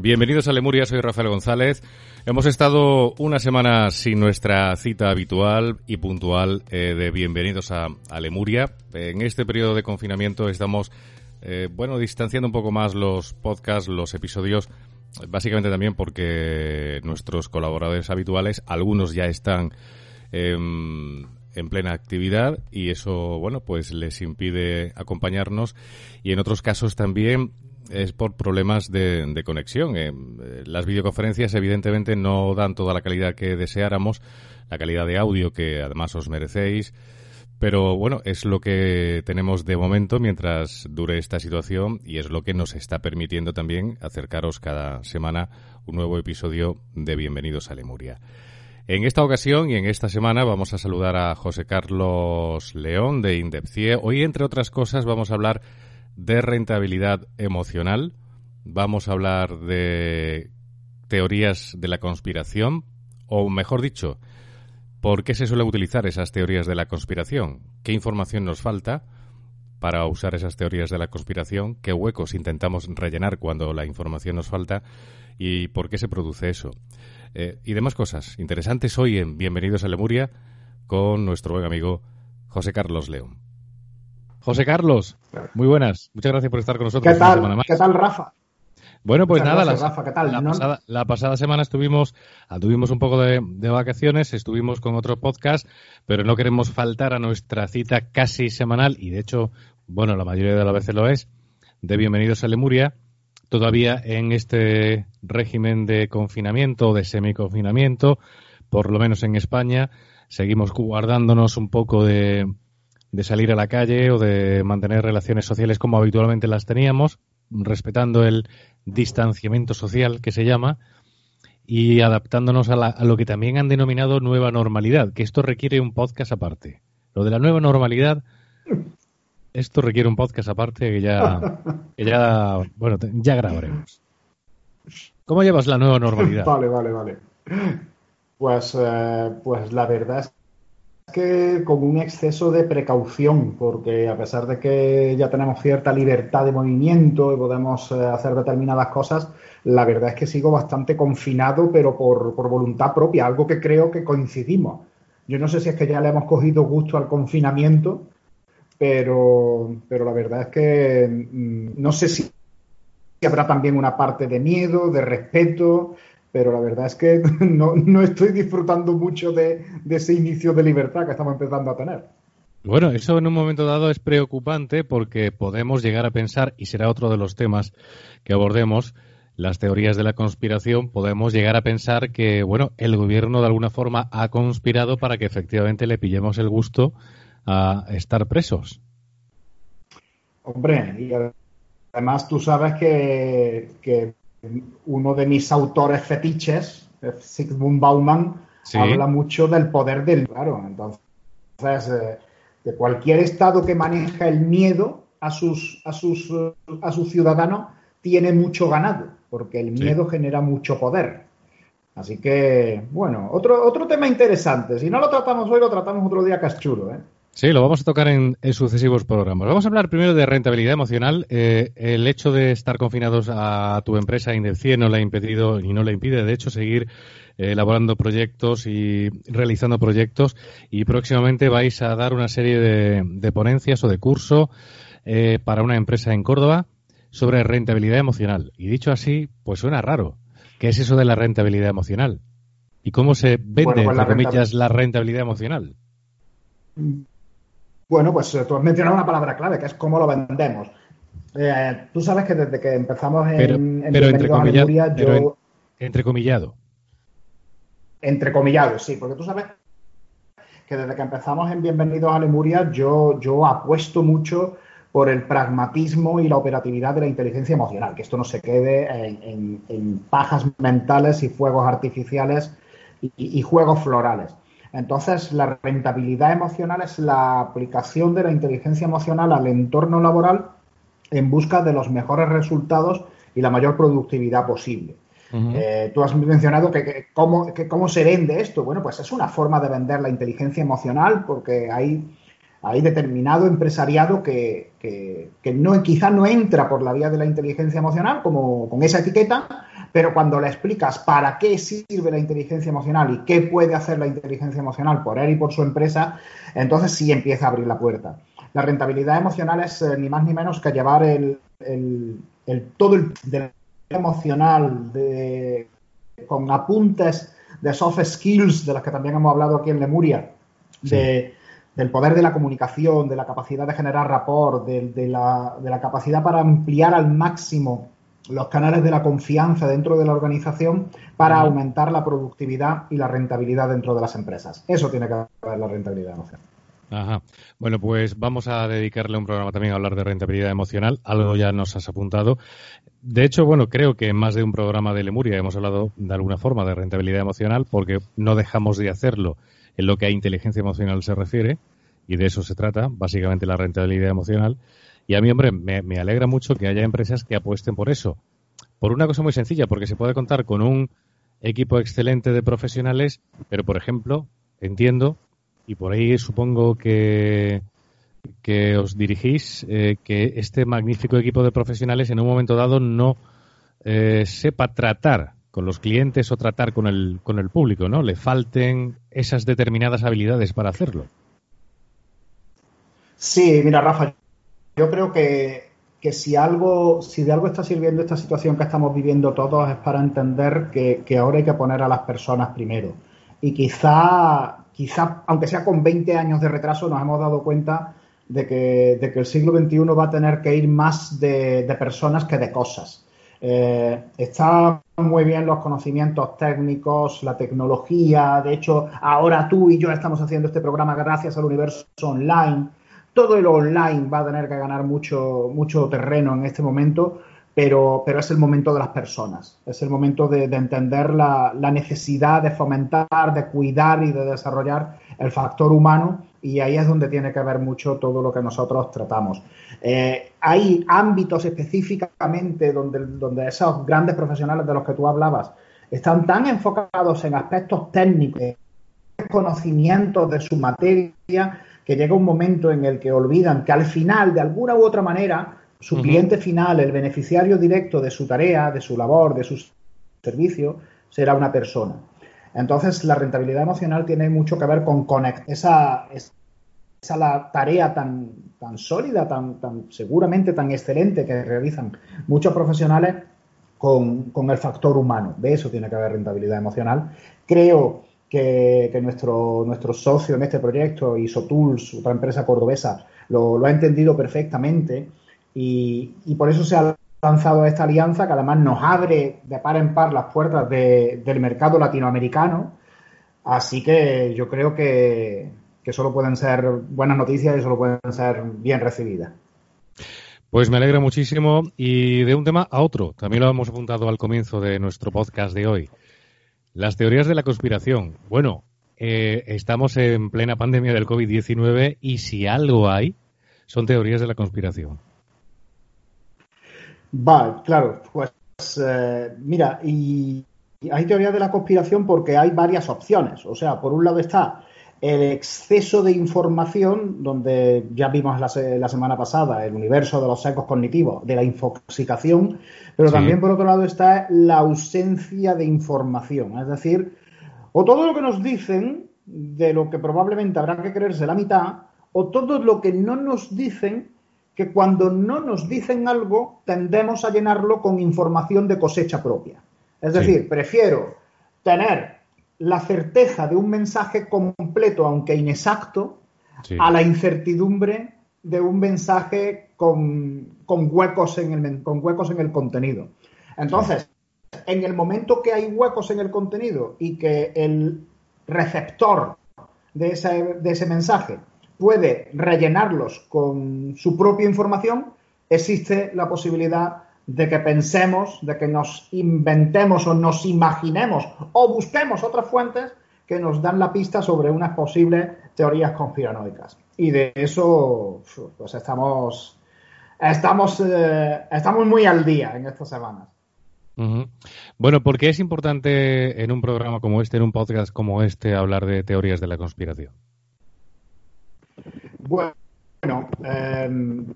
Bienvenidos a Lemuria, soy Rafael González. Hemos estado una semana sin nuestra cita habitual y puntual eh, de bienvenidos a, Lemuria. En este periodo de confinamiento estamos, eh, bueno, distanciando un poco más los podcasts, los episodios, básicamente también porque nuestros colaboradores habituales, algunos ya están em, en plena actividad y eso, bueno, pues les impide acompañarnos y en otros casos también es por problemas de, conexión. Eh, las videoconferencias evidentemente no dan toda la calidad que deseáramos, la calidad de audio que además os merecéis. Pero bueno, es lo que tenemos de momento mientras dure esta situación y es lo que nos está permitiendo también acercaros cada semana un nuevo episodio de Bienvenidos a Lemuria. En esta ocasión y en esta semana vamos a saludar a José Carlos León de Indepcie. Hoy, entre otras cosas, vamos a hablar de rentabilidad emocional. Vamos a hablar de teorías de la conspiración, o mejor dicho, ¿por qué se suele utilizar esas teorías de la conspiración? ¿Qué información nos falta para usar esas teorías de la conspiración? ¿Qué huecos intentamos rellenar cuando la información nos falta? ¿Y por qué se produce eso? Eh, y demás cosas interesantes hoy en Bienvenidos a Lemuria con nuestro buen amigo José Carlos León. José Carlos, muy buenas. Muchas gracias por estar con nosotros. ¿Qué tal, ¿Qué tal Rafa? Bueno, pues nada, la, pasada, semana estuvimos, ah, tuvimos un poco de, vacaciones, estuvimos con otro podcast, pero no queremos faltar a nuestra cita casi semanal, y de hecho, bueno, la mayoría de las veces lo es, de Bienvenidos a Lemuria, todavía en este régimen de confinamiento o de semiconfinamiento, por lo menos en España, seguimos guardándonos un poco de, de salir a la calle o de mantener relaciones sociales como habitualmente las teníamos, respetando el distanciamiento social que se llama y adaptándonos a, lo que también han denominado nueva normalidad, que esto requiere un podcast aparte. Lo de la nueva normalidad, esto requiere un podcast aparte que ya, ya bueno, ya grabaremos. ¿Cómo llevas la nueva normalidad? Vale, vale, vale. Pues, eh, pues la verdad es que con un exceso de precaución, porque a pesar de que ya tenemos cierta libertad de movimiento y podemos eh, hacer determinadas cosas, la verdad es que sigo bastante confinado, pero por, voluntad propia, algo que creo que coincidimos. Yo no sé si es que ya le hemos cogido gusto al confinamiento, pero, pero la verdad es que mm, no sé si habrá también una parte de miedo, de respeto, pero la verdad es que no, estoy disfrutando mucho de, ese inicio de libertad que estamos empezando a tener. Bueno, eso en un momento dado es preocupante porque podemos llegar a pensar, y será otro de los temas que abordemos, las teorías de la conspiración, podemos llegar a pensar que, bueno, el gobierno de alguna forma ha conspirado para que efectivamente le pillemos el gusto a estar presos. Hombre, y además tú sabes que, que uno de mis autores fetiches, Sigmund Bauman, habla mucho del poder del claro. Entonces, eh, de cualquier estado que maneja el miedo a sus, a sus, a sus ciudadanos tiene mucho ganado, porque el miedo genera mucho poder. Así que, bueno, otro, otro tema interesante. Si no lo tratamos hoy, lo tratamos otro día cachulo, ¿eh? Sí, lo vamos a tocar en, sucesivos programas. Vamos a hablar primero de rentabilidad emocional. Eh, el hecho de estar confinados a tu empresa Indepcie no le ha impedido y no le impide, de hecho, seguir eh, elaborando proyectos y realizando proyectos. Y próximamente vais a dar una serie de, ponencias o de curso eh, para una empresa en Córdoba sobre rentabilidad emocional. Y dicho así, pues suena raro. ¿Qué es eso de la rentabilidad emocional? ¿Y cómo se vende, pues entre comillas, la rentabilidad emocional? Bueno, pues eh, tú has mencionado una palabra clave, que es cómo lo vendemos. Eh, tú sabes que desde que empezamos en, pero, en pero entrecomillado, yo... entrecomillado. Entrecomillado, sí, porque tú sabes que desde que empezamos en Bienvenidos a Lemuria yo, yo apuesto mucho por el pragmatismo y la operatividad de la inteligencia emocional, que esto no se quede en, pajas mentales y fuegos artificiales y, juegos florales. Entonces, la rentabilidad emocional es la aplicación de la inteligencia emocional al entorno laboral en busca de los mejores resultados y la mayor productividad posible. Eh, tú has mencionado que, cómo, cómo se vende esto. Bueno, pues es una forma de vender la inteligencia emocional porque hay, hay determinado empresariado que, que, no, quizá no entra por la vía de la inteligencia emocional como con esa etiqueta, pero cuando le explicas para qué sirve la inteligencia emocional y qué puede hacer la inteligencia emocional por él y por su empresa, entonces sí empieza a abrir la puerta. La rentabilidad emocional es eh, ni más ni menos que llevar el, el, todo el emocional de, con apuntes de soft skills, de las que también hemos hablado aquí en Lemuria, de, del poder de la comunicación, de la capacidad de generar rapport, de, la, de la capacidad para ampliar al máximo los canales de la confianza dentro de la organización para aumentar la productividad y la rentabilidad dentro de las empresas. Eso tiene que ver la rentabilidad emocional. Ajá. Bueno, pues vamos a dedicarle un programa también a hablar de rentabilidad emocional. Algo ya nos has apuntado. De hecho, bueno, creo que en más de un programa de Lemuria hemos hablado de alguna forma de rentabilidad emocional porque no dejamos de hacerlo en lo que a inteligencia emocional se refiere y de eso se trata, básicamente la rentabilidad emocional. Y a mí, hombre, me, alegra mucho que haya empresas que apuesten por eso. Por una cosa muy sencilla, porque se puede contar con un equipo excelente de profesionales, pero, por ejemplo, entiendo y por ahí supongo que, que os dirigís, eh, que este magnífico equipo de profesionales en un momento dado no eh, sepa tratar con los clientes o tratar con el, con el público, ¿no? Le falten esas determinadas habilidades para hacerlo. Sí, mira, Rafa, yo creo que, que si algo, si de algo está sirviendo esta situación que estamos viviendo todos es para entender que, que ahora hay que poner a las personas primero. Y quizá quizá, aunque sea con 20 años de retraso, nos hemos dado cuenta de que, el siglo XXI va a tener que ir más de, personas que de cosas. Eh, están muy bien los conocimientos técnicos, la tecnología. De hecho, ahora tú y yo estamos haciendo este programa gracias al universo online. Todo el online va a tener que ganar mucho, mucho terreno en este momento pero, pero es el momento de las personas, es el momento de, entender la, necesidad de fomentar, de cuidar y de desarrollar el factor humano y ahí es donde tiene que ver mucho todo lo que nosotros tratamos. Eh, hay ámbitos específicamente donde, donde esos grandes profesionales de los que tú hablabas están tan enfocados en aspectos técnicos, conocimientos de su materia, que llega un momento en el que olvidan que al final, de alguna u otra manera, su cliente final, el beneficiario directo de su tarea, de su labor, de su servicio, será una persona. Entonces, la rentabilidad emocional tiene mucho que ver con conectar esa, esa la tarea tan, tan sólida, tan, tan seguramente tan excelente que realizan muchos profesionales con, el factor humano. De eso tiene que haber rentabilidad emocional. Creo que, nuestro, nuestro socio en este proyecto, ISOTools, otra empresa cordobesa, lo, ha entendido perfectamente y, por eso se ha lanzado esta alianza que además nos abre de par en par las puertas del mercado latinoamericano. Así que yo creo que, que solo pueden ser buenas noticias y solo pueden ser bien recibidas. Pues me alegra muchísimo y de un tema a otro, también lo hemos apuntado al comienzo de nuestro podcast de hoy. Las teorías de la conspiración. Bueno, eh, estamos en plena pandemia del COVID-19 y si algo hay, son teorías de la conspiración. Va, claro, pues eh, mira, y hay teorías de la conspiración porque hay varias opciones. O sea, por un lado está el exceso de información, donde ya vimos la, semana pasada el universo de los secos cognitivos, de la infoxicación, pero también por otro lado está la ausencia de información. Es decir, o todo lo que nos dicen, de lo que probablemente habrá que creerse la mitad, o todo lo que no nos dicen que cuando no nos dicen algo tendemos a llenarlo con información de cosecha propia. Es decir, prefiero tener la certeza de un mensaje completo, aunque inexacto, a la incertidumbre de un mensaje con, huecos en el, con huecos en el contenido. Entonces, en el momento que hay huecos en el contenido y que el receptor de ese, de ese mensaje puede rellenarlos con su propia información, existe la posibilidad de que pensemos, de que nos inventemos o nos imaginemos o busquemos otras fuentes que nos dan la pista sobre unas posibles teorías conspiranoicas. Y de eso, pues estamos, estamos, eh, estamos muy al día en estas semanas. Bueno, ¿por qué es importante en un programa como este, en un podcast como este, hablar de teorías de la conspiración? Bueno, em,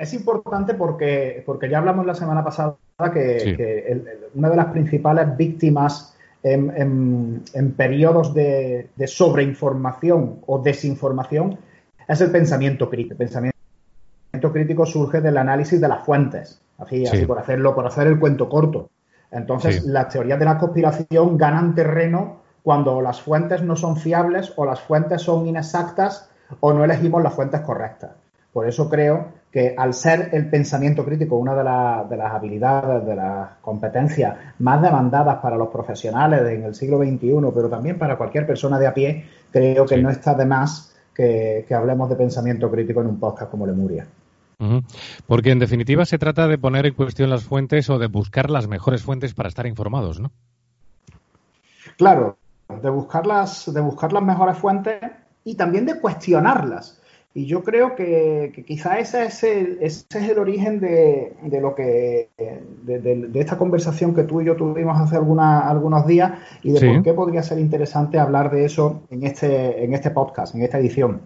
es importante porque, porque ya hablamos la semana pasada que, una de las principales víctimas en, periodos de, sobreinformación o desinformación es el pensamiento crítico. El pensamiento crítico surge del análisis de las fuentes, así, así por hacerlo, por hacer el cuento corto. Entonces, las teorías de la conspiración ganan terreno cuando las fuentes no son fiables o las fuentes son inexactas o no elegimos las fuentes correctas. Por eso creo que al ser el pensamiento crítico una de, las habilidades, de las competencias más demandadas para los profesionales en el siglo XXI, pero también para cualquier persona de a pie, creo que no está de más que, que hablemos de pensamiento crítico en un podcast como Lemuria. Porque en definitiva se trata de poner en cuestión las fuentes o de buscar las mejores fuentes para estar informados, ¿no? Claro, de buscar las, de buscar las mejores fuentes y también de cuestionarlas. Y yo creo que, quizá ese es el, ese es el origen de, lo que de, esta conversación que tú y yo tuvimos hace alguna, algunos días y de por qué podría ser interesante hablar de eso en este, en este podcast, en esta edición.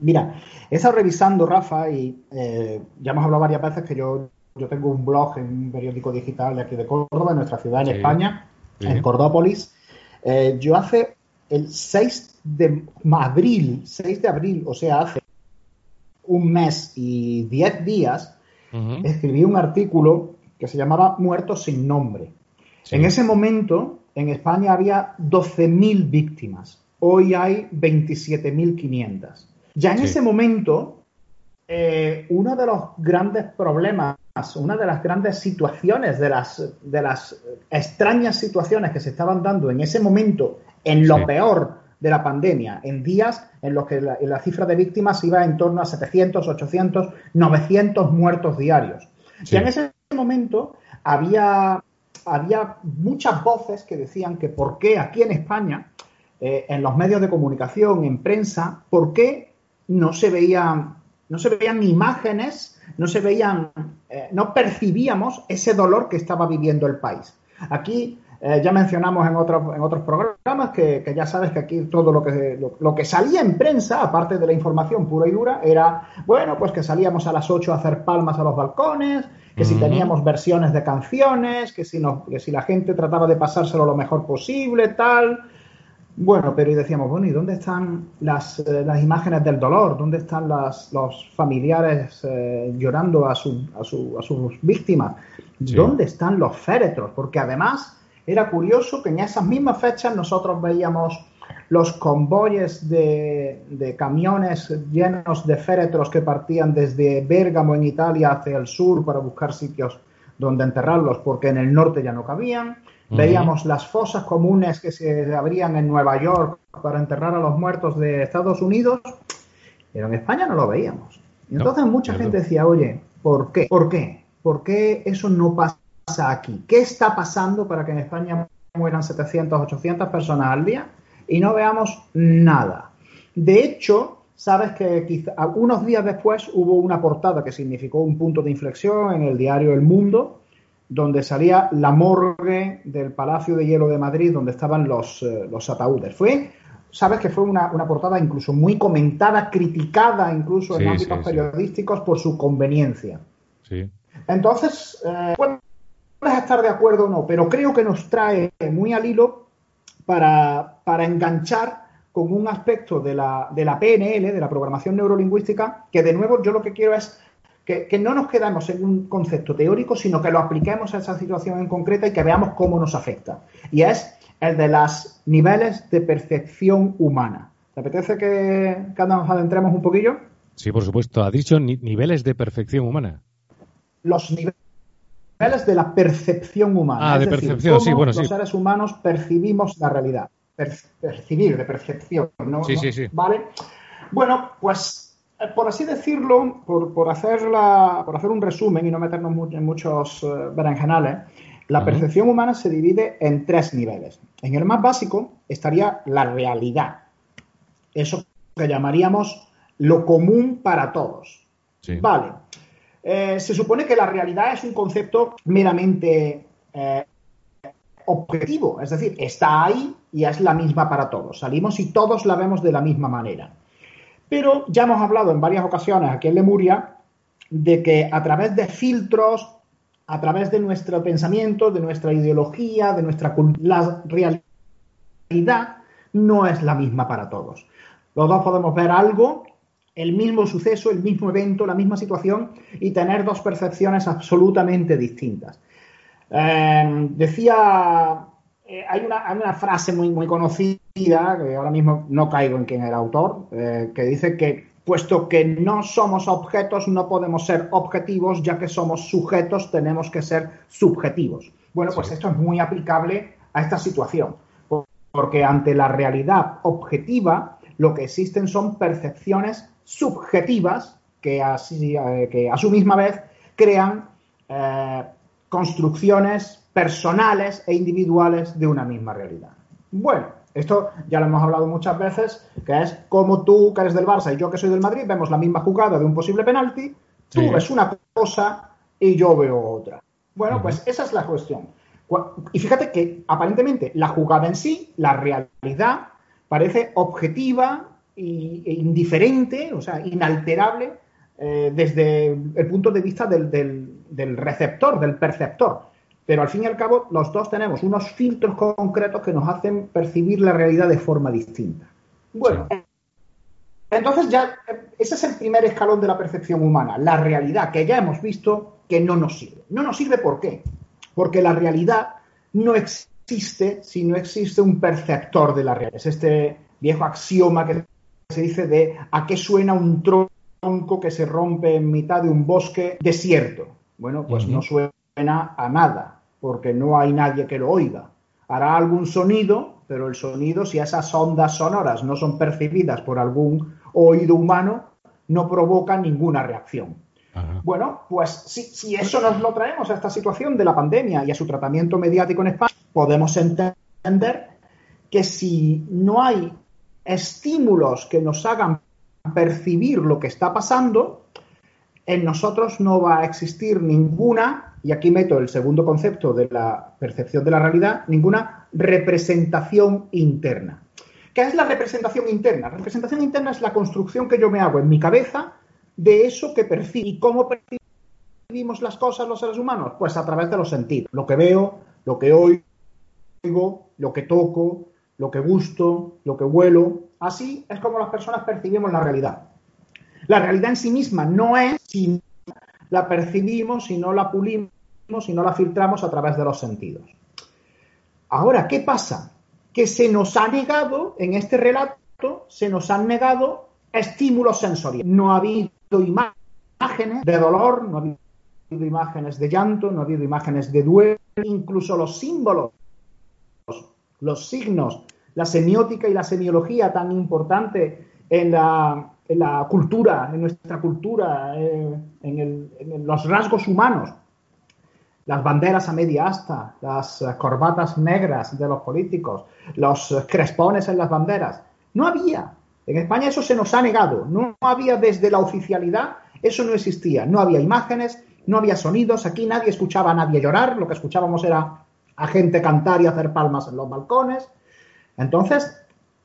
Mira, he estado revisando, Rafa, y eh, ya hemos hablado varias veces que yo, yo tengo un blog en un periódico digital de aquí de Córdoba, en nuestra ciudad, en España, en Cordópolis. Eh, yo hace el 6 de abril, 6 de abril, o sea, hace un mes y 10 días, escribí un artículo que se llamaba Muertos sin nombre. En ese momento, en España había 12.000 víctimas. Hoy hay 27.500. Ya en ese momento, eh, uno de los grandes problemas, una de las grandes situaciones, de las, de las extrañas situaciones que se estaban dando en ese momento, en lo peor de la pandemia, en días en los que la, cifra de víctimas iba en torno a 700, 800, 900 muertos diarios. Y en ese momento había, había muchas voces que decían que por qué aquí en España, eh, en los medios de comunicación, en prensa, por qué no se veían, no se veían imágenes, no se veían, eh, no percibíamos ese dolor que estaba viviendo el país. Aquí eh, ya mencionamos en otros, en otros programas que, ya sabes que aquí todo lo que, lo, que salía en prensa, aparte de la información pura y dura, era, bueno, pues que salíamos a las 8 a hacer palmas a los balcones, que si teníamos versiones de canciones, que si, no, que si la gente trataba de pasárselo lo mejor posible, tal. Bueno, pero y decíamos, bueno, ¿y dónde están las, eh, las imágenes del dolor? ¿Dónde están las, los familiares eh, llorando a, su, a, su, a, sus víctimas? ¿Dónde están los féretros? Porque además era curioso que en esas mismas fechas nosotros veíamos los convoyes de, de camiones llenos de féretros que partían desde Bérgamo en Italia hacia el sur para buscar sitios donde enterrarlos porque en el norte ya no cabían Veíamos las fosas comunes que se abrían en Nueva York para enterrar a los muertos de Estados Unidos, pero en España no lo veíamos. Y entonces mucha gente decía, oye, ¿por qué? ¿Por qué? ¿Por qué eso no pasa aquí? ¿Qué está pasando para que en España mueran 700, 800 personas al día y no veamos nada? De hecho, sabes que quizá, unos días después hubo una portada que significó un punto de inflexión en el diario El Mundo, donde salía la morgue del Palacio de Hielo de Madrid, donde estaban los, eh, los ataúdes. Fue, sabes que fue una, portada incluso muy comentada, criticada incluso en ámbitos periodísticos por su conveniencia. Sí. Entonces, eh, puedes estar de acuerdo o no, pero creo que nos trae muy al hilo para, para enganchar con un aspecto de la, de la PNL, de la programación neurolingüística, que de nuevo yo lo que quiero es que, no nos quedamos en un concepto teórico, sino que lo apliquemos a esa situación en concreta y que veamos cómo nos afecta. Y es el de los niveles de percepción humana. ¿Te apetece que, nos adentremos un poquillo? Sí, por supuesto. Ha dicho niveles de perfección humana. Los niveles de la percepción humana. Ah, de percepción, sí, bueno, sí. Los seres humanos percibimos la realidad. percibir, de percepción, ¿no? Sí, sí, sí. ¿Vale? Bueno, pues eh, por así decirlo, por, hacer, por hacer un resumen y no meternos en muchos uh, berenjenales, la percepción humana se divide en tres niveles. En el más básico estaría la realidad, eso que llamaríamos lo común para todos. Vale. Eh, se supone que la realidad es un concepto meramente eh, objetivo, es decir, está ahí y es la misma para todos. Salimos y todos la vemos de la misma manera. Pero ya hemos hablado en varias ocasiones aquí en Lemuria de que a través de filtros, a través de nuestro pensamiento, de nuestra ideología, de nuestra la realidad no es la misma para todos. Los dos podemos ver algo, el mismo suceso, el mismo evento, la misma situación y tener dos percepciones absolutamente distintas. Eh, decía, eh, hay, una, frase muy, muy conocida, que ahora mismo no caigo en quién era el autor, eh, que dice que puesto que no somos objetos, no podemos ser objetivos, ya que somos sujetos, tenemos que ser subjetivos. Bueno, pues esto es muy aplicable a esta situación, porque ante la realidad objetiva, lo que existen son percepciones subjetivas que, así, que a su misma vez crean construcciones personales e individuales de una misma realidad. Bueno, esto ya lo hemos hablado muchas veces, que es como tú, que eres del Barça y yo que soy del Madrid, vemos la misma jugada de un posible penalti, tú ves una cosa y yo veo otra. Bueno, pues esa es la cuestión. Y fíjate que aparentemente la jugada en sí, la realidad, parece objetiva e indiferente, o sea, inalterable eh, desde el punto de vista del, del receptor, del perceptor. Pero al fin y al cabo, los dos tenemos unos filtros concretos que nos hacen percibir la realidad de forma distinta. Bueno, entonces ya ese es el primer escalón de la percepción humana, la realidad que ya hemos visto que no nos sirve. No nos sirve ¿por qué? Porque la realidad no existe si no existe un perceptor de la realidad. Es este viejo axioma que se dice de a qué suena un tronco que se rompe en mitad de un bosque desierto. Bueno, pues no suena a nada, porque no hay nadie que lo oiga. Hará algún sonido, pero el sonido, si esas ondas sonoras no son percibidas por algún oído humano, no provoca ninguna reacción. Bueno, pues si, si, eso nos lo traemos a esta situación de la pandemia y a su tratamiento mediático en España, podemos entender que si no hay estímulos que nos hagan percibir lo que está pasando, en nosotros no va a existir ninguna, y aquí meto el segundo concepto de la percepción de la realidad, ninguna representación interna. ¿Qué es la representación interna? La representación interna es la construcción que yo me hago en mi cabeza de eso que percibo. ¿Y cómo percibimos las cosas los seres humanos? Pues a través de los sentidos. Lo que veo, lo que oigo, lo que toco, lo que gusto, lo que huelo. Así es como las personas percibimos la realidad. La realidad en sí misma no es si la percibimos, si no la pulimos, si no la filtramos a través de los sentidos. Ahora, ¿qué pasa? Que se nos ha negado, en este relato, se nos han negado estímulos sensoriales. No ha habido imágenes de dolor, no ha habido imágenes de llanto, no ha habido imágenes de duelo, incluso los símbolos, los signos, la semiótica y la semiología tan importante en la, en la cultura, en nuestra cultura, eh, en, los rasgos humanos. Las banderas a media asta, las corbatas negras de los políticos, los crespones en las banderas. No había. En España eso se nos ha negado. No había desde la oficialidad, eso no existía. No había imágenes, no había sonidos. Aquí nadie escuchaba a nadie llorar. Lo que escuchábamos era a gente cantar y hacer palmas en los balcones. Entonces,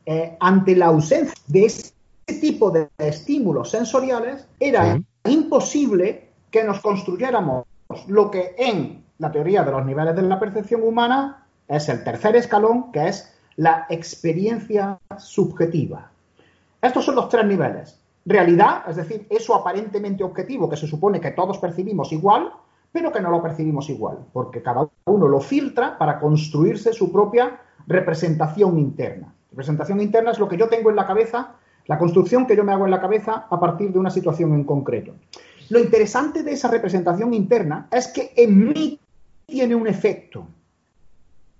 eh, ante la ausencia de ese tipo de estímulos sensoriales, era imposible que nos construyéramos lo que en la teoría de los niveles de la percepción humana es el tercer escalón, que es la experiencia subjetiva. Estos son los tres niveles. Realidad, es decir, eso aparentemente objetivo que se supone que todos percibimos igual, pero que no lo percibimos igual, porque cada uno lo filtra para construirse su propia representación interna. Representación interna es lo que yo tengo en la cabeza la construcción que yo me hago en la cabeza a partir de una situación en concreto. Lo interesante de esa representación interna es que en mí tiene un efecto,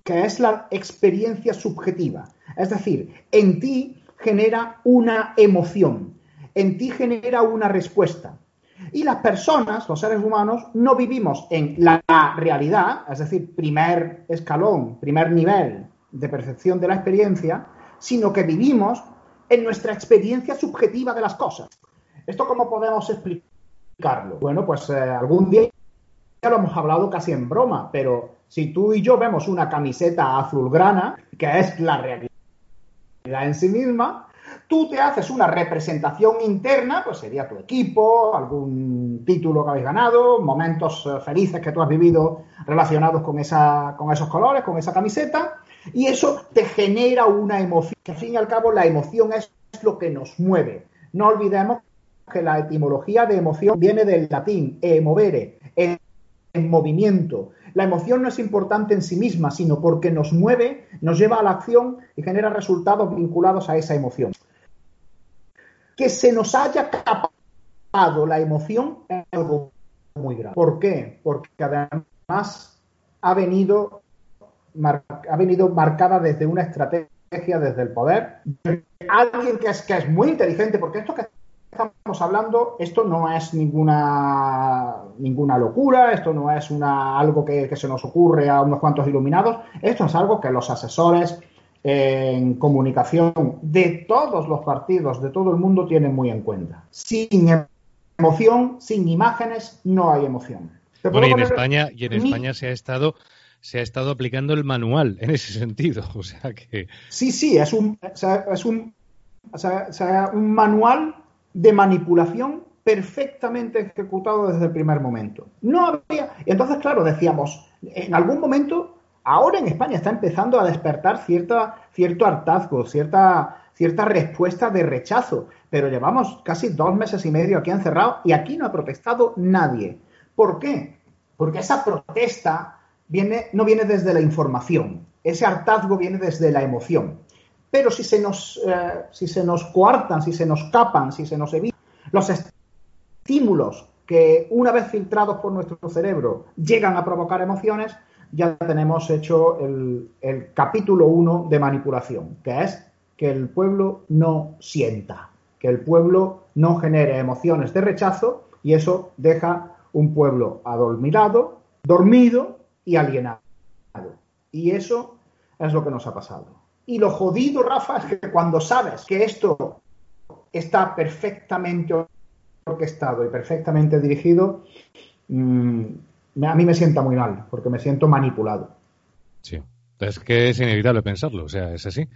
que es la experiencia subjetiva. Es decir, en ti genera una emoción, en ti genera una respuesta. Y las personas, los seres humanos, no vivimos en la realidad, es decir, primer escalón, primer nivel de percepción de la experiencia, sino que vivimos en nuestra experiencia subjetiva de las cosas. ¿Esto cómo podemos explicarlo? Bueno, pues eh, algún día ya lo hemos hablado casi en broma, pero si tú y yo vemos una camiseta azulgrana, que es la realidad en sí misma, tú te haces una representación interna, pues sería tu equipo, algún título que habéis ganado, momentos eh, felices que tú has vivido relacionados con, esa, con esos colores, con esa camiseta, y eso te genera una emoción, al fin y al cabo la emoción es lo que nos mueve. No olvidemos que la etimología de emoción viene del latín emovere, en movimiento. La emoción no es importante en sí misma, sino porque nos mueve, nos lleva a la acción y genera resultados vinculados a esa emoción que se nos haya capado la emoción es algo muy grave. ¿Por qué? Porque además ha venido, ha venido marcada desde una estrategia, desde el poder. Alguien que es, que es muy inteligente, porque esto que estamos hablando, esto no es ninguna, ninguna locura, esto no es una, algo que, que se nos ocurre a unos cuantos iluminados, esto es algo que los asesores en comunicación de todos los partidos, de todo el mundo, tienen muy en cuenta. Sin emoción, sin imágenes, no hay emoción. Bueno, y en España, y en España se ha estado se ha estado aplicando el manual en ese sentido, o sea que sí, sí, es un es un, un manual de manipulación perfectamente ejecutado desde el primer momento. No había, entonces claro decíamos, en algún momento ahora en España está empezando a despertar cierta, cierto hartazgo, cierta, cierta respuesta de rechazo, pero llevamos casi dos meses y medio aquí encerrados y aquí no ha protestado nadie. ¿Por qué? Porque esa protesta viene, no viene desde la información, ese hartazgo viene desde la emoción. Pero si se nos, eh, si se nos coartan, si se nos capan, si se nos evitan los estímulos que una vez filtrados por nuestro cerebro llegan a provocar emociones, ya tenemos hecho el, capítulo 1 de manipulación, que es que el pueblo no sienta, que el pueblo no genere emociones de rechazo y eso deja un pueblo adormilado, dormido y alienado. Y eso es lo que nos ha pasado. Y lo jodido, Rafa, es que cuando sabes que esto está perfectamente orquestado y perfectamente dirigido, mmm, a mí me sienta muy mal, porque me siento manipulado. Sí. Es que es inevitable pensarlo, o sea, es así.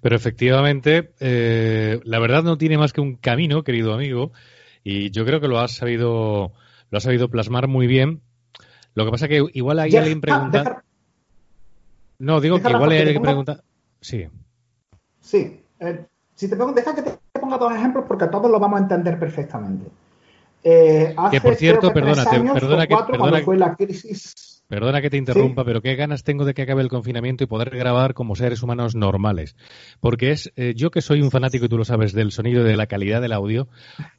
Pero efectivamente, eh, la verdad no tiene más que un camino, querido amigo, y yo creo que lo has sabido, lo has sabido plasmar muy bien. Lo que pasa que igual hay alguien pregunta. no, digo que igual hay alguien que pregunta. Sí. Sí. Eh, si te deja que te ponga dos ejemplos porque todos lo vamos a entender perfectamente. Eh, que por cierto, perdona, perdona, que, perdona, que te interrumpa, pero qué ganas tengo de que acabe el confinamiento y poder grabar como seres humanos normales. Porque es, eh, yo que soy un fanático, y tú lo sabes, del sonido y de la calidad del audio,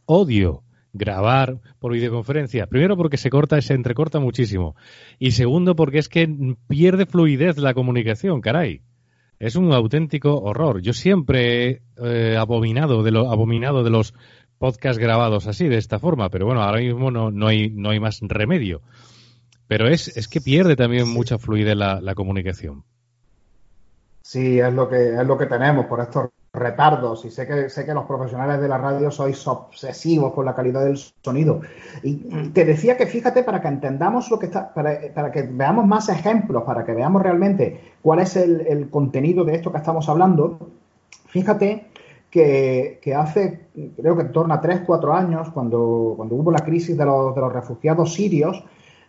odio grabar por videoconferencia. Primero porque se corta, se entrecorta muchísimo. Y segundo porque es que pierde fluidez la comunicación, caray. Es un auténtico horror. Yo siempre he eh, abominado de lo abominado de los podcast grabados así, de esta forma, pero bueno, ahora mismo no, no, hay, no hay más remedio. Pero es, es que pierde también mucha fluidez la, la comunicación. Sí, es lo que es lo que tenemos por estos retardos y sé que sé que los profesionales de la radio sois obsesivos con la calidad del sonido y te decía que fíjate para que entendamos lo que está para, para que veamos más ejemplos para que veamos realmente cuál es el, el, contenido de esto que estamos hablando fíjate que, hace, creo que en torno a 3, 4 años, cuando, cuando hubo la crisis de los, de los refugiados sirios,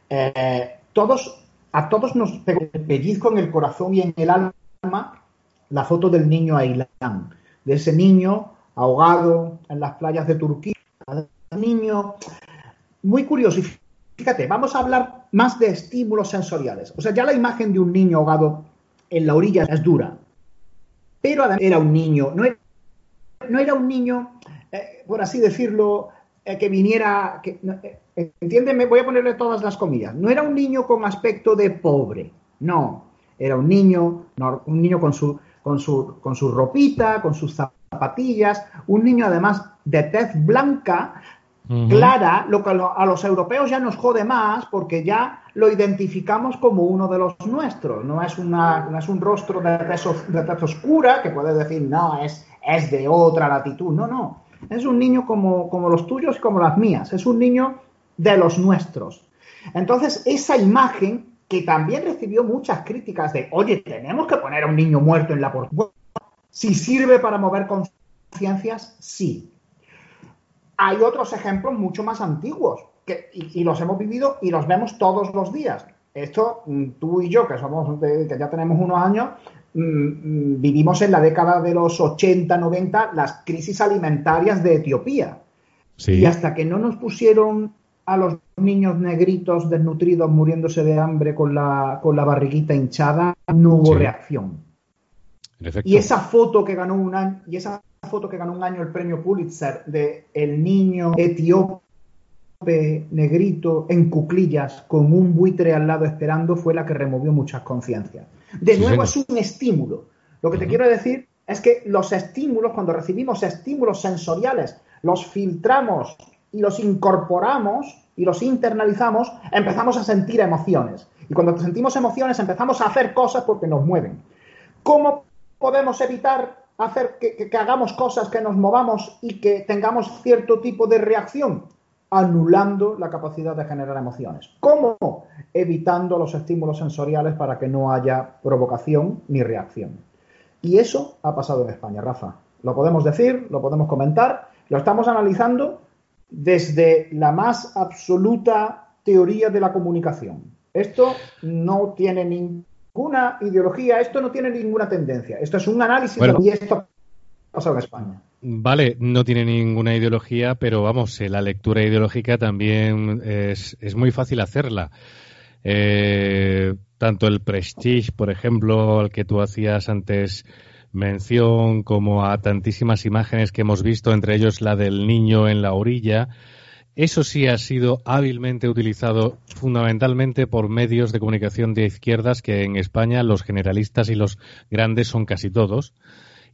eh, todos, a todos nos pellizco en el corazón y en el alma la foto del niño Ailán, de ese niño ahogado en las playas de Turquía, niño muy curioso. Fíjate, vamos a hablar más de estímulos sensoriales. O sea, ya la imagen de un niño ahogado en la orilla es dura, pero además era un niño, no era no era un niño, eh, por así decirlo, eh, que viniera, que, eh, entiéndeme, voy a ponerle todas las comillas, no era un niño con aspecto de pobre, no, era un niño, un niño con su, con su, con su ropita, con sus zapatillas, un niño además de tez blanca, clara, lo que a los europeos ya nos jode más porque ya lo identificamos como uno de los nuestros. No es, una, es un rostro de tez, oscura que puedes decir, no, es, es de otra latitud. No, no. Es un niño como, como los tuyos y como las mías. Es un niño de los nuestros. Entonces, esa imagen que también recibió muchas críticas de, oye, tenemos que poner a un niño muerto en la portada. si sirve para mover conciencias, sí. Hay otros ejemplos mucho más antiguos que, y, los hemos vivido y los vemos todos los días. Esto, mm, tú y yo, que somos que ya tenemos unos años, mm, mm, vivimos en la década de los 80, 90 las crisis alimentarias de Etiopía. Y hasta que no nos pusieron a los niños negritos desnutridos muriéndose de hambre con la, con la barriguita hinchada, no hubo reacción. Y esa foto que ganó un año, y esa foto que ganó un año el premio Pulitzer de el niño etíope negrito en cuclillas con un buitre al lado esperando fue la que removió muchas conciencias. De nuevo es un estímulo. Lo que te quiero decir es que los estímulos, cuando recibimos estímulos sensoriales, los filtramos y los incorporamos y los internalizamos, empezamos a sentir emociones. Y cuando sentimos emociones empezamos a hacer cosas porque nos mueven. ¿Cómo podemos evitar hacer que, hagamos cosas, que nos movamos y que tengamos cierto tipo de reacción? Anulando la capacidad de generar emociones. ¿Cómo? Evitando los estímulos sensoriales para que no haya provocación ni reacción. Y eso ha pasado en España, Rafa. Lo podemos decir, lo podemos comentar, lo estamos analizando desde la más absoluta teoría de la comunicación. Esto no tiene ninguna ideología, esto no tiene ninguna tendencia. Esto es un análisis de que esto ha pasado en España. Vale, no tiene ninguna ideología, pero vamos, eh, la lectura ideológica también es, muy fácil hacerla. Eh, tanto el Prestige, por ejemplo, al que tú hacías antes mención como a tantísimas imágenes que hemos visto, entre ellos la del niño en la orilla. Eso sí ha sido hábilmente utilizado fundamentalmente por medios de comunicación de izquierdas que en España los generalistas y los grandes son casi todos.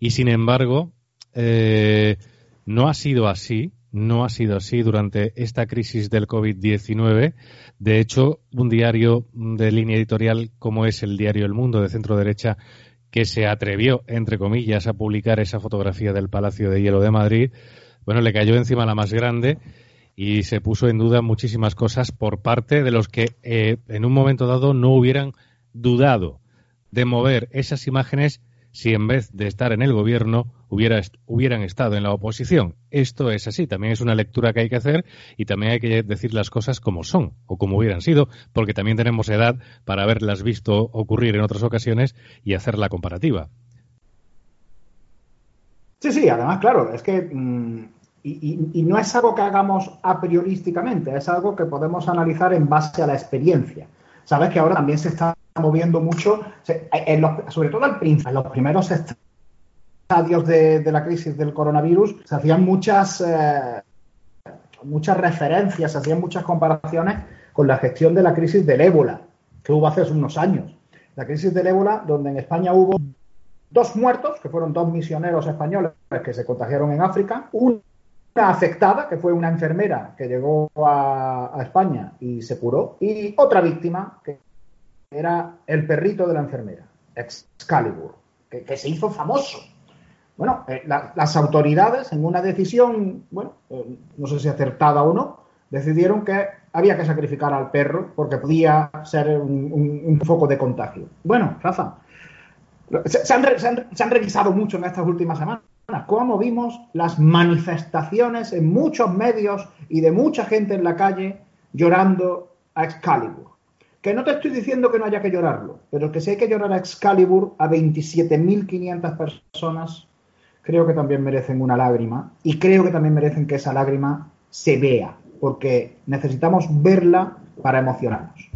Y sin embargo, eh, no ha sido así, no ha sido así durante esta crisis del COVID-19. De hecho, un diario de línea editorial como es el diario El Mundo de centro derecha que se atrevió, entre comillas, a publicar esa fotografía del Palacio de Hielo de Madrid, bueno, le cayó encima la más grande y se puso en duda muchísimas cosas por parte de los que eh, en un momento dado no hubieran dudado de mover esas imágenes si en vez de estar en el gobierno hubiera, hubieran estado en la oposición. Esto es así, también es una lectura que hay que hacer y también hay que decir las cosas como son o como hubieran sido, porque también tenemos edad para haberlas visto ocurrir en otras ocasiones y hacer la comparativa. Sí, sí, además, claro, es que... Mm, y, no es algo que hagamos a priorísticamente, es algo que podemos analizar en base a la experiencia. Sabes que ahora también se está moviendo mucho, sobre todo al principio, en los primeros estadios de, la crisis del coronavirus, se hacían muchas, eh, muchas referencias, se hacían muchas comparaciones con la gestión de la crisis del ébola, que hubo hace unos años. La crisis del ébola, donde en España hubo dos muertos, que fueron dos misioneros españoles que se contagiaron en África, una afectada, que fue una enfermera que llegó a, España y se curó, y otra víctima, que era el perrito de la enfermera, Excalibur, que, se hizo famoso. Bueno, eh, las autoridades, en una decisión, bueno, eh, no sé si acertada o no, decidieron que había que sacrificar al perro porque podía ser un, foco de contagio. Bueno, Rafa, se, han, revisado mucho en estas últimas semanas cómo vimos las manifestaciones en muchos medios y de mucha gente en la calle llorando a Excalibur. Que no te estoy diciendo que no haya que llorarlo, pero que si hay que llorar a Excalibur a 27.500 personas, creo que también merecen una lágrima y creo que también merecen que esa lágrima se vea, porque necesitamos verla para emocionarnos.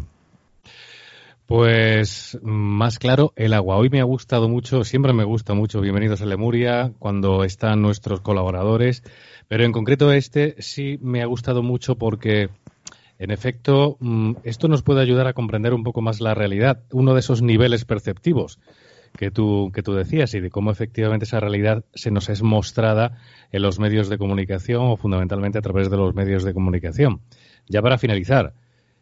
Pues más claro, el agua. Hoy me ha gustado mucho, siempre me gusta mucho, bienvenidos a Lemuria, cuando están nuestros colaboradores, pero en concreto este sí me ha gustado mucho porque en efecto, mm, esto nos puede ayudar a comprender un poco más la realidad, uno de esos niveles perceptivos que tú, que tú decías y de cómo efectivamente esa realidad se nos es mostrada en los medios de comunicación o fundamentalmente a través de los medios de comunicación. Ya para finalizar,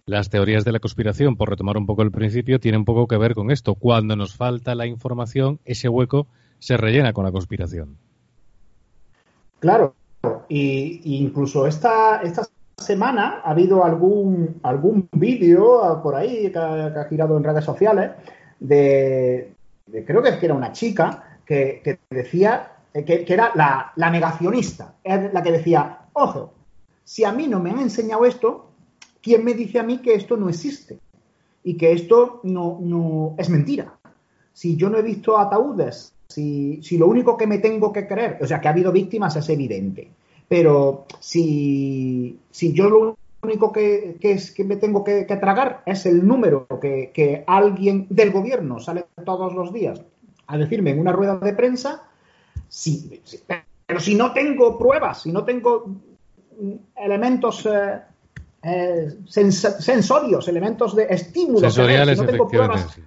las teorías de la conspiración, por retomar un poco el principio, tienen poco que ver con esto. Cuando nos falta la información, ese hueco se rellena con la conspiración. Claro, y, incluso esta, esta semana ha habido algún, algún vídeo ah, por ahí que ha, girado en redes sociales de, creo que era una chica que, decía eh, que, era la, la, negacionista, la que decía, ojo, si a mí no me han enseñado esto, ¿quién me dice a mí que esto no existe? Y que esto no, es mentira. Si yo no he visto ataúdes, si, lo único que me tengo que creer, o sea, que ha habido víctimas es evidente, pero si, yo lo único que me tengo que, tragar es el número que, alguien del gobierno sale todos los días a decirme en una rueda de prensa, sí, pero si no tengo pruebas, si no tengo elementos eh, eh, sensorios, elementos de estímulos, sensoriales, si no tengo pruebas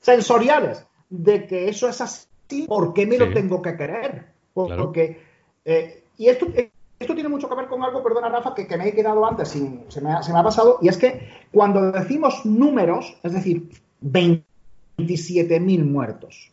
sensoriales de que eso es así, ¿por qué me lo tengo que creer? Porque, eh, y esto, esto tiene mucho que ver con algo, perdona Rafa, que, me he quedado antes, sin, se, me ha, se, me ha, pasado, y es que cuando decimos números, es decir, 27.000 muertos,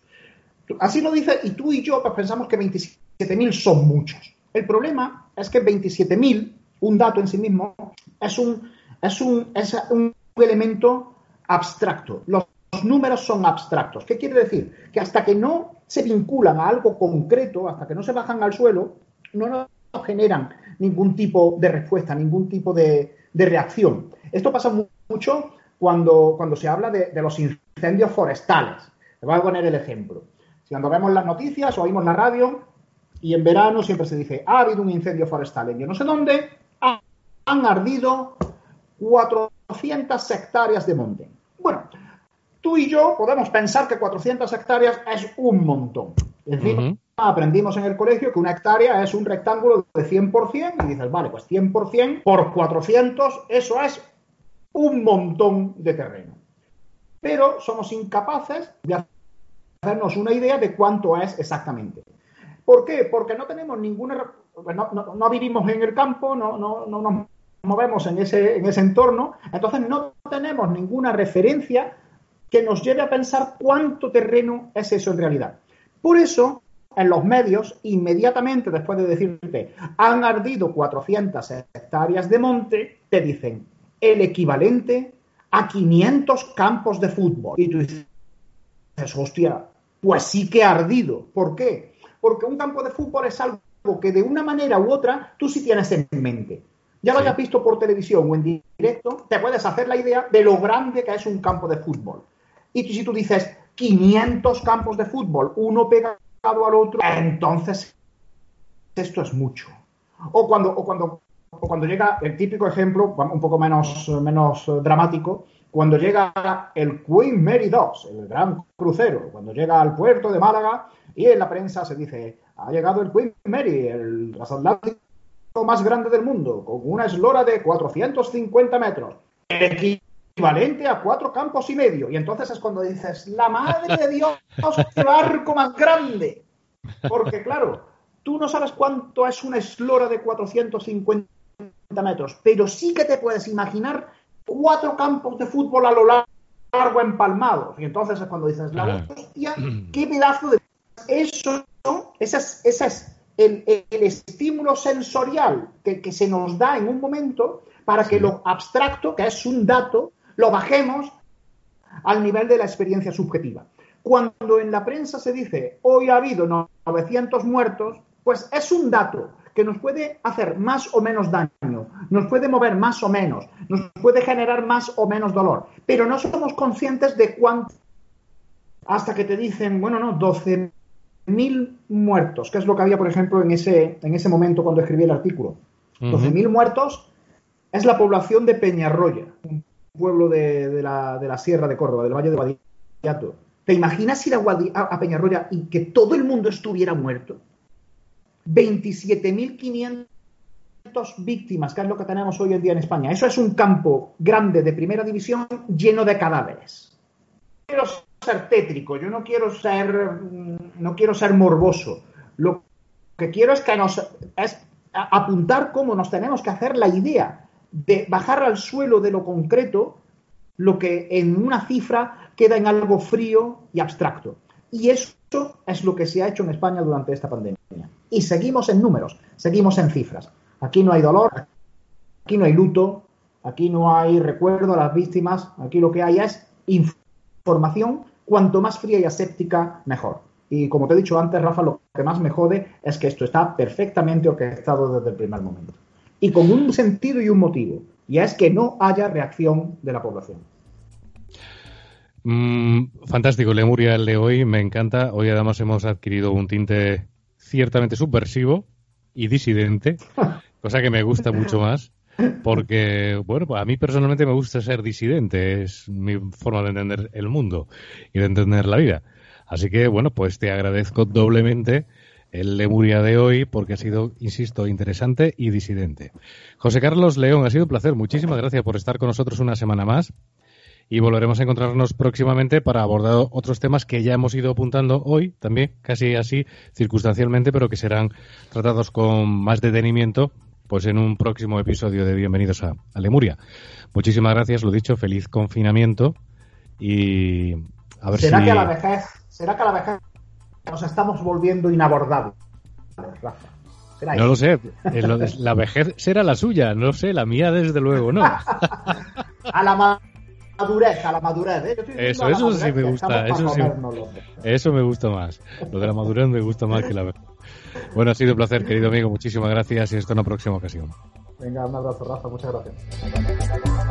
así lo dice, y tú y yo pues, pensamos que 27.000 son muchos. El problema es que 27.000, un dato en sí mismo, es un, es un, es un elemento abstracto. Los números son abstractos. ¿Qué quiere decir? Que hasta que no se vinculan a algo concreto, hasta que no se bajan al suelo, no nos generan ningún tipo de respuesta, ningún tipo de, reacción. Esto pasa mucho cuando, cuando se habla de, los incendios forestales. Le voy a poner el ejemplo. Si cuando vemos las noticias o oímos la radio y en verano siempre se dice, ha habido un incendio forestal en yo no sé dónde, han ardido 400 hectáreas de monte. Bueno, tú y yo podemos pensar que 400 hectáreas es un montón. Es decir, aprendimos en el colegio que una hectárea es un rectángulo de 100 por 100 y dices, vale, pues 100 por 100 por 400, eso es un montón de terreno. Pero somos incapaces de hacernos una idea de cuánto es exactamente. ¿Por qué? Porque no tenemos ninguna... No, no, vivimos en el campo, no, no, no nos movemos en ese, en ese entorno, entonces no tenemos ninguna referencia que nos lleve a pensar cuánto terreno es eso en realidad. Por eso, en los medios, inmediatamente después de decirte han ardido 400 hectáreas de monte, te dicen el equivalente a 500 campos de fútbol. Y tú dices, hostia, pues sí que ha ardido. ¿Por qué? Porque un campo de fútbol es algo que de una manera u otra tú sí tienes en mente. Ya lo hayas visto por televisión o en directo, te puedes hacer la idea de lo grande que es un campo de fútbol. Y si tú dices 500 campos de fútbol, uno pegado al otro, entonces esto es mucho. O cuando, o cuando, o cuando llega el típico ejemplo, un poco menos, menos dramático, cuando llega el Queen Mary 2, el gran crucero, cuando llega al puerto de Málaga y en la prensa se dice, ha llegado el Queen Mary, el transatlántico más grande del mundo, con una eslora de 450 metros equivalente a cuatro campos y medio. Y entonces es cuando dices, la madre de Dios, qué barco más grande. Porque claro, tú no sabes cuánto es una eslora de 450 metros, pero sí que te puedes imaginar cuatro campos de fútbol a lo largo empalmados. Y entonces es cuando dices, la hostia, qué pedazo de... Eso, ese es, ese es el, el, estímulo sensorial que, que, se nos da en un momento para que lo abstracto, que es un dato, lo bajemos al nivel de la experiencia subjetiva. Cuando en la prensa se dice hoy ha habido 900 muertos, pues es un dato que nos puede hacer más o menos daño, nos puede mover más o menos, nos puede generar más o menos dolor, pero no somos conscientes de cuánto hasta que te dicen, bueno, no, 12.000 muertos, que es lo que había, por ejemplo, en ese, en ese momento cuando escribí el artículo. 12.000 muertos es la población de Peñarroya, pueblo de, la, Sierra de Córdoba, del Valle de Guadiato. ¿Te imaginas ir a, a, Peñarroya y que todo el mundo estuviera muerto? 27.500 víctimas, que es lo que tenemos hoy en día en España. Eso es un campo grande de primera división lleno de cadáveres. Pero ser tétrico, yo no quiero ser, mm, no quiero ser morboso. Lo que quiero es que nos es apuntar cómo nos tenemos que hacer la idea de bajar al suelo de lo concreto lo que en una cifra queda en algo frío y abstracto. Y eso es lo que se ha hecho en España durante esta pandemia. Y seguimos en números, seguimos en cifras. Aquí no hay dolor, aquí no hay luto, aquí no hay recuerdo a las víctimas, aquí lo que hay es información, cuanto más fría y aséptica, mejor. Y como te he dicho antes, Rafa, lo que más me jode es que esto está perfectamente orquestado desde el primer momento. Y con un sentido y un motivo, y es que no haya reacción de la población. Mm, fantástico, Lemuria, el de hoy, me encanta. Hoy además hemos adquirido un tinte ciertamente subversivo y disidente, cosa que me gusta mucho más, porque, bueno, a mí personalmente me gusta ser disidente, es mi forma de entender el mundo y de entender la vida. Así que, bueno, pues te agradezco doblemente el Lemuria de hoy porque ha sido, insisto, interesante y disidente. José Carlos León, ha sido un placer. Muchísimas gracias por estar con nosotros una semana más y volveremos a encontrarnos próximamente para abordar otros temas que ya hemos ido apuntando hoy, también casi así circunstancialmente, pero que serán tratados con más detenimiento pues en un próximo episodio de Bienvenidos a, Lemuria. Muchísimas gracias, lo dicho, feliz confinamiento y a ver ¿Será si... que a la vejez, será que a la vejez nos estamos volviendo inabordables, Rafa? No lo sé, la vejez será la suya, no sé, la mía desde luego no. a la madurez, a la madurez. ¿eh? Eso, eso sí me gusta. Eso, sí, eso me gusta más. Lo de la madurez me gusta más que la verdad. Bueno, ha sido un placer, querido amigo. Muchísimas gracias y hasta una próxima ocasión. Venga, un abrazo, Rafa. Muchas gracias.